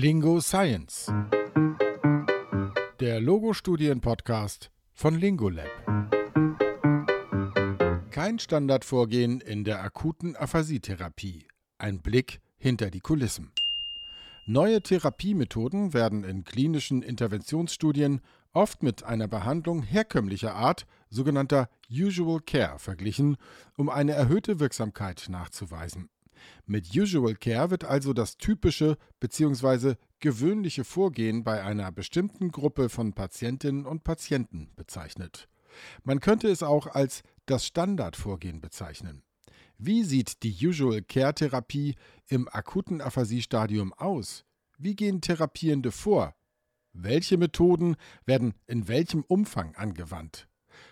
Lingo Science. Der Logo-Studien-Podcast von Lingolab. Kein Standardvorgehen in der akuten Aphasietherapie. Ein Blick hinter die Kulissen. Neue Therapiemethoden werden in klinischen Interventionsstudien oft mit einer Behandlung herkömmlicher Art, sogenannter Usual Care, verglichen, um eine erhöhte Wirksamkeit nachzuweisen. Mit Usual Care wird also das typische bzw. gewöhnliche Vorgehen bei einer bestimmten Gruppe von Patientinnen und Patienten bezeichnet. Man könnte es auch als das Standardvorgehen bezeichnen. Wie sieht die Usual Care Therapie im akuten Aphasiestadium aus? Wie gehen Therapierende vor? Welche Methoden werden in welchem Umfang angewandt?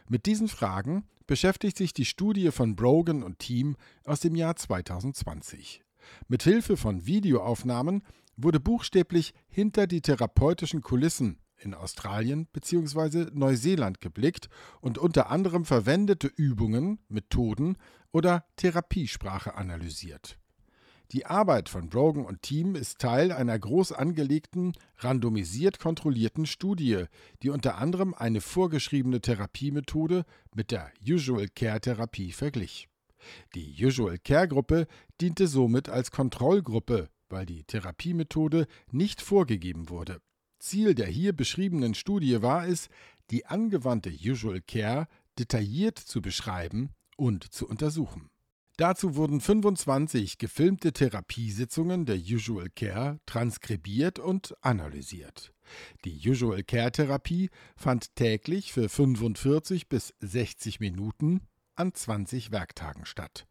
Mit diesen Fragen beschäftigt sich die Studie von Brogan und Team aus dem Jahr 2020. Mit Hilfe von Videoaufnahmen wurde buchstäblich hinter die therapeutischen Kulissen in Australien bzw. Neuseeland geblickt und unter anderem verwendete Übungen, Methoden oder Therapiesprache analysiert. Die Arbeit von Brogan und Team ist Teil einer groß angelegten, randomisiert kontrollierten Studie, die unter anderem eine vorgeschriebene Therapiemethode mit der Usual Care Therapie verglich. Die Usual Care Gruppe diente somit als Kontrollgruppe, weil die Therapiemethode nicht vorgegeben wurde. Ziel der hier beschriebenen Studie war es, die angewandte Usual Care detailliert zu beschreiben und zu untersuchen. Dazu wurden 25 gefilmte Therapiesitzungen der Usual Care transkribiert und analysiert. Die Usual Care Therapie fand täglich für 45 bis 60 Minuten an 20 Werktagen statt.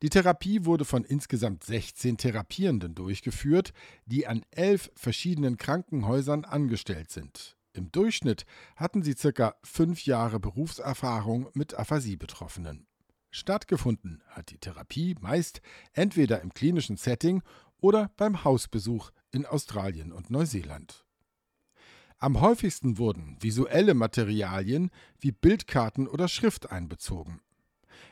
Die Therapie wurde von insgesamt 16 Therapierenden durchgeführt, die an elf verschiedenen Krankenhäusern angestellt sind. Im Durchschnitt hatten sie circa fünf Jahre Berufserfahrung mit Aphasie-Betroffenen. Stattgefunden hat die Therapie meist entweder im klinischen Setting oder beim Hausbesuch in Australien und Neuseeland. Am häufigsten wurden visuelle Materialien wie Bildkarten oder Schrift einbezogen.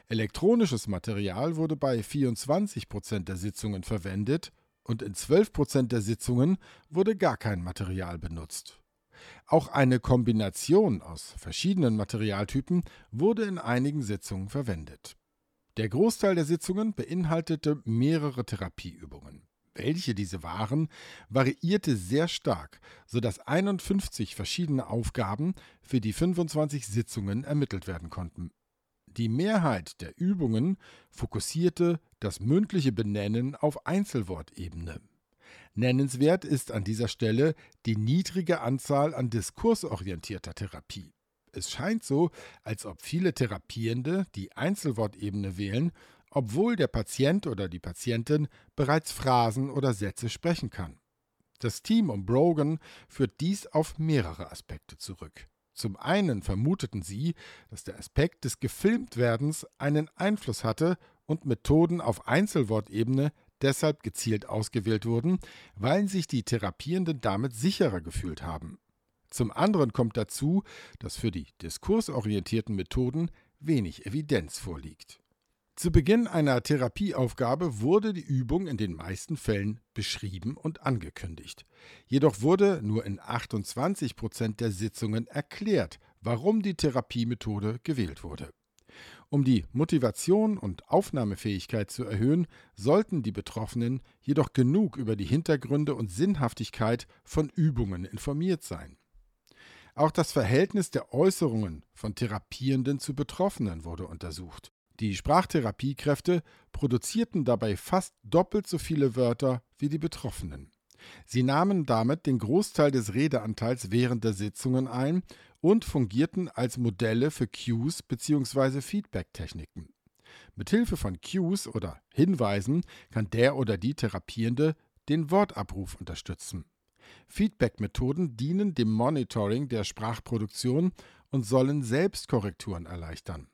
Elektronisches Material wurde bei 24 Prozent der Sitzungen verwendet und in 12 Prozent der Sitzungen wurde gar kein Material benutzt. Auch eine Kombination aus verschiedenen Materialtypen wurde in einigen Sitzungen verwendet. Der Großteil der Sitzungen beinhaltete mehrere Therapieübungen. Welche diese waren, variierte sehr stark, sodass 51 verschiedene Aufgaben für die 25 Sitzungen ermittelt werden konnten. Die Mehrheit der Übungen fokussierte das mündliche Benennen auf Einzelwortebene. Nennenswert ist an dieser Stelle die niedrige Anzahl an diskursorientierter Therapie. Es scheint so, als ob viele Therapierende die Einzelwortebene wählen, obwohl der Patient oder die Patientin bereits Phrasen oder Sätze sprechen kann. Das Team um Brogan führt dies auf mehrere Aspekte zurück. Zum einen vermuteten sie, dass der Aspekt des Gefilmtwerdens einen Einfluss hatte und Methoden auf Einzelwortebene deshalb gezielt ausgewählt wurden, weil sich die Therapierenden damit sicherer gefühlt haben. Zum anderen kommt dazu, dass für die diskursorientierten Methoden wenig Evidenz vorliegt. Zu Beginn einer Therapieaufgabe wurde die Übung in den meisten Fällen beschrieben und angekündigt. Jedoch wurde nur in 28 Prozent der Sitzungen erklärt, warum die Therapiemethode gewählt wurde. Um die Motivation und Aufnahmefähigkeit zu erhöhen, sollten die Betroffenen jedoch genug über die Hintergründe und Sinnhaftigkeit von Übungen informiert sein. Auch das Verhältnis der Äußerungen von Therapierenden zu Betroffenen wurde untersucht. Die Sprachtherapiekräfte produzierten dabei fast doppelt so viele Wörter wie die Betroffenen. Sie nahmen damit den Großteil des Redeanteils während der Sitzungen ein und fungierten als Modelle für Cues bzw. Feedback-Techniken. Mithilfe von Cues oder Hinweisen kann der oder die Therapierende den Wortabruf unterstützen. Feedback-Methoden dienen dem Monitoring der Sprachproduktion und sollen Selbstkorrekturen erleichtern.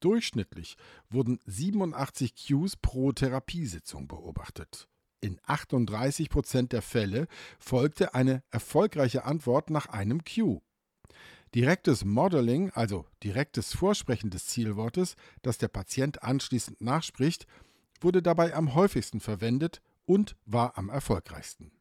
Durchschnittlich wurden 87 Cues pro Therapiesitzung beobachtet. In 38 Prozent der Fälle folgte eine erfolgreiche Antwort nach einem Cue. Direktes Modeling, also direktes Vorsprechen des Zielwortes, das der Patient anschließend nachspricht, wurde dabei am häufigsten verwendet und war am erfolgreichsten.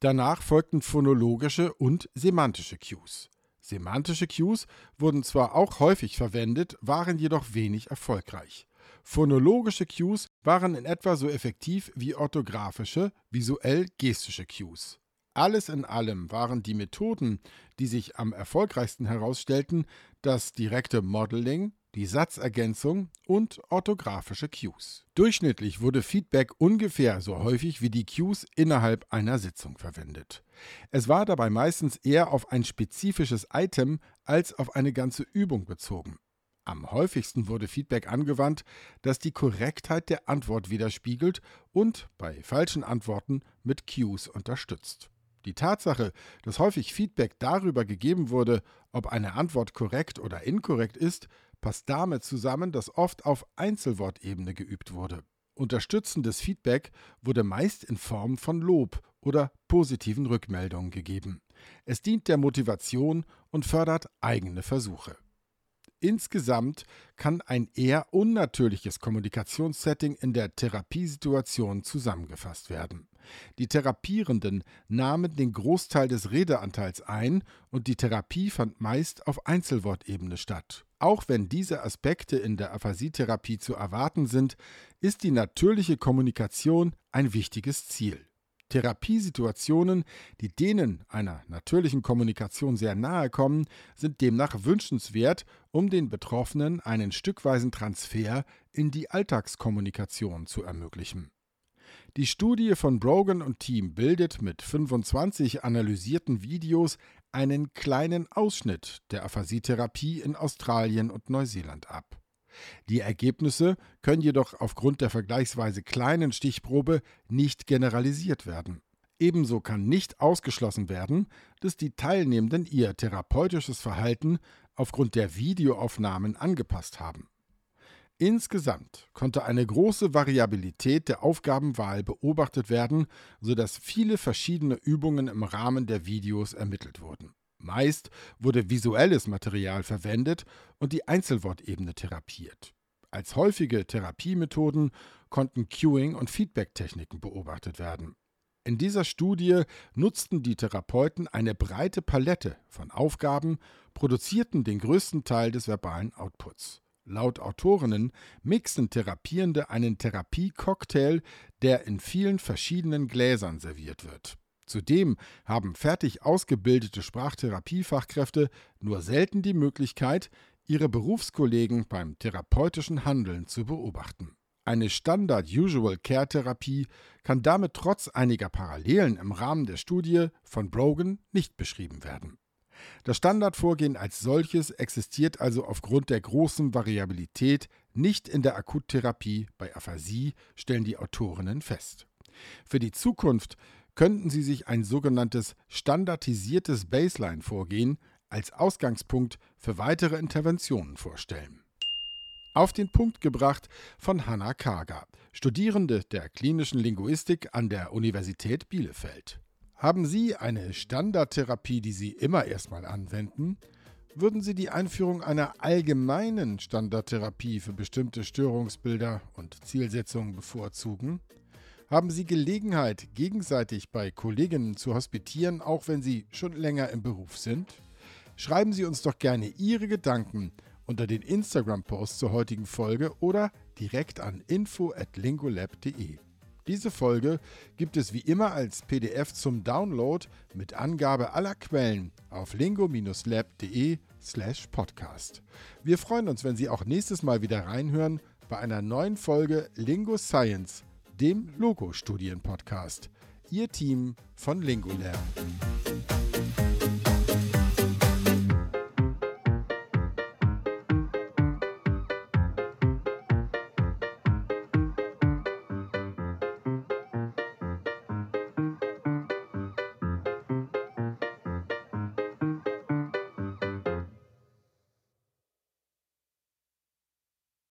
Danach folgten phonologische und semantische Cues. Semantische Cues wurden zwar auch häufig verwendet, waren jedoch wenig erfolgreich. Phonologische Cues waren in etwa so effektiv wie orthografische, visuell-gestische Cues. Alles in allem waren die Methoden, die sich am erfolgreichsten herausstellten, das direkte Modeling, die Satzergänzung und orthografische Cues. Durchschnittlich wurde Feedback ungefähr so häufig wie die Cues innerhalb einer Sitzung verwendet. Es war dabei meistens eher auf ein spezifisches Item als auf eine ganze Übung bezogen. Am häufigsten wurde Feedback angewandt, das die Korrektheit der Antwort widerspiegelt und bei falschen Antworten mit Cues unterstützt. Die Tatsache, dass häufig Feedback darüber gegeben wurde, ob eine Antwort korrekt oder inkorrekt ist, passt damit zusammen, dass oft auf Einzelwortebene geübt wurde. Unterstützendes Feedback wurde meist in Form von Lob oder positiven Rückmeldungen gegeben. Es dient der Motivation und fördert eigene Versuche. Insgesamt kann ein eher unnatürliches Kommunikationssetting in der Therapiesituation zusammengefasst werden. Die Therapierenden nahmen den Großteil des Redeanteils ein und die Therapie fand meist auf Einzelwortebene statt. Auch wenn diese Aspekte in der Aphasietherapie zu erwarten sind, ist die natürliche Kommunikation ein wichtiges Ziel. Therapiesituationen, die denen einer natürlichen Kommunikation sehr nahe kommen, sind demnach wünschenswert, um den Betroffenen einen stückweisen Transfer in die Alltagskommunikation zu ermöglichen. Die Studie von Brogan und Team bildet mit 25 analysierten Videos einen kleinen Ausschnitt der Aphasietherapie in Australien und Neuseeland ab. Die Ergebnisse können jedoch aufgrund der vergleichsweise kleinen Stichprobe nicht generalisiert werden. Ebenso kann nicht ausgeschlossen werden, dass die Teilnehmenden ihr therapeutisches Verhalten aufgrund der Videoaufnahmen angepasst haben. Insgesamt konnte eine große Variabilität der Aufgabenwahl beobachtet werden, sodass viele verschiedene Übungen im Rahmen der Videos ermittelt wurden. Meist wurde visuelles Material verwendet und die Einzelwortebene therapiert. Als häufige Therapiemethoden konnten Cueing und Feedback-Techniken beobachtet werden. In dieser Studie nutzten die Therapeuten eine breite Palette von Aufgaben, produzierten den größten Teil des verbalen Outputs. Laut Autorinnen mixen Therapierende einen Therapie-Cocktail, der in vielen verschiedenen Gläsern serviert wird. Zudem haben fertig ausgebildete Sprachtherapiefachkräfte nur selten die Möglichkeit, ihre Berufskollegen beim therapeutischen Handeln zu beobachten. Eine Standard-Usual-Care-Therapie kann damit trotz einiger Parallelen im Rahmen der Studie von Brogan nicht beschrieben werden. Das Standardvorgehen als solches existiert also aufgrund der großen Variabilität nicht in der Akuttherapie bei Aphasie, stellen die Autorinnen fest. Für die Zukunft könnten Sie sich ein sogenanntes standardisiertes Baseline-Vorgehen als Ausgangspunkt für weitere Interventionen vorstellen. Auf den Punkt gebracht von Hanna Kager, Studierende der klinischen Linguistik an der Universität Bielefeld. Haben Sie eine Standardtherapie, die Sie immer erstmal anwenden? Würden Sie die Einführung einer allgemeinen Standardtherapie für bestimmte Störungsbilder und Zielsetzungen bevorzugen? haben Sie Gelegenheit, gegenseitig bei Kolleginnen zu hospitieren, auch wenn Sie schon länger im Beruf sind? Schreiben Sie uns doch gerne Ihre Gedanken unter den Instagram-Post zur heutigen Folge oder direkt an info@lingolab.de. Diese Folge gibt es wie immer als PDF zum Download mit Angabe aller Quellen auf lingo-lab.de/podcast. Wir freuen uns, wenn Sie auch nächstes Mal wieder reinhören bei einer neuen Folge Lingo Science dem Logo-Studien-Podcast. Ihr Team von Lingolab.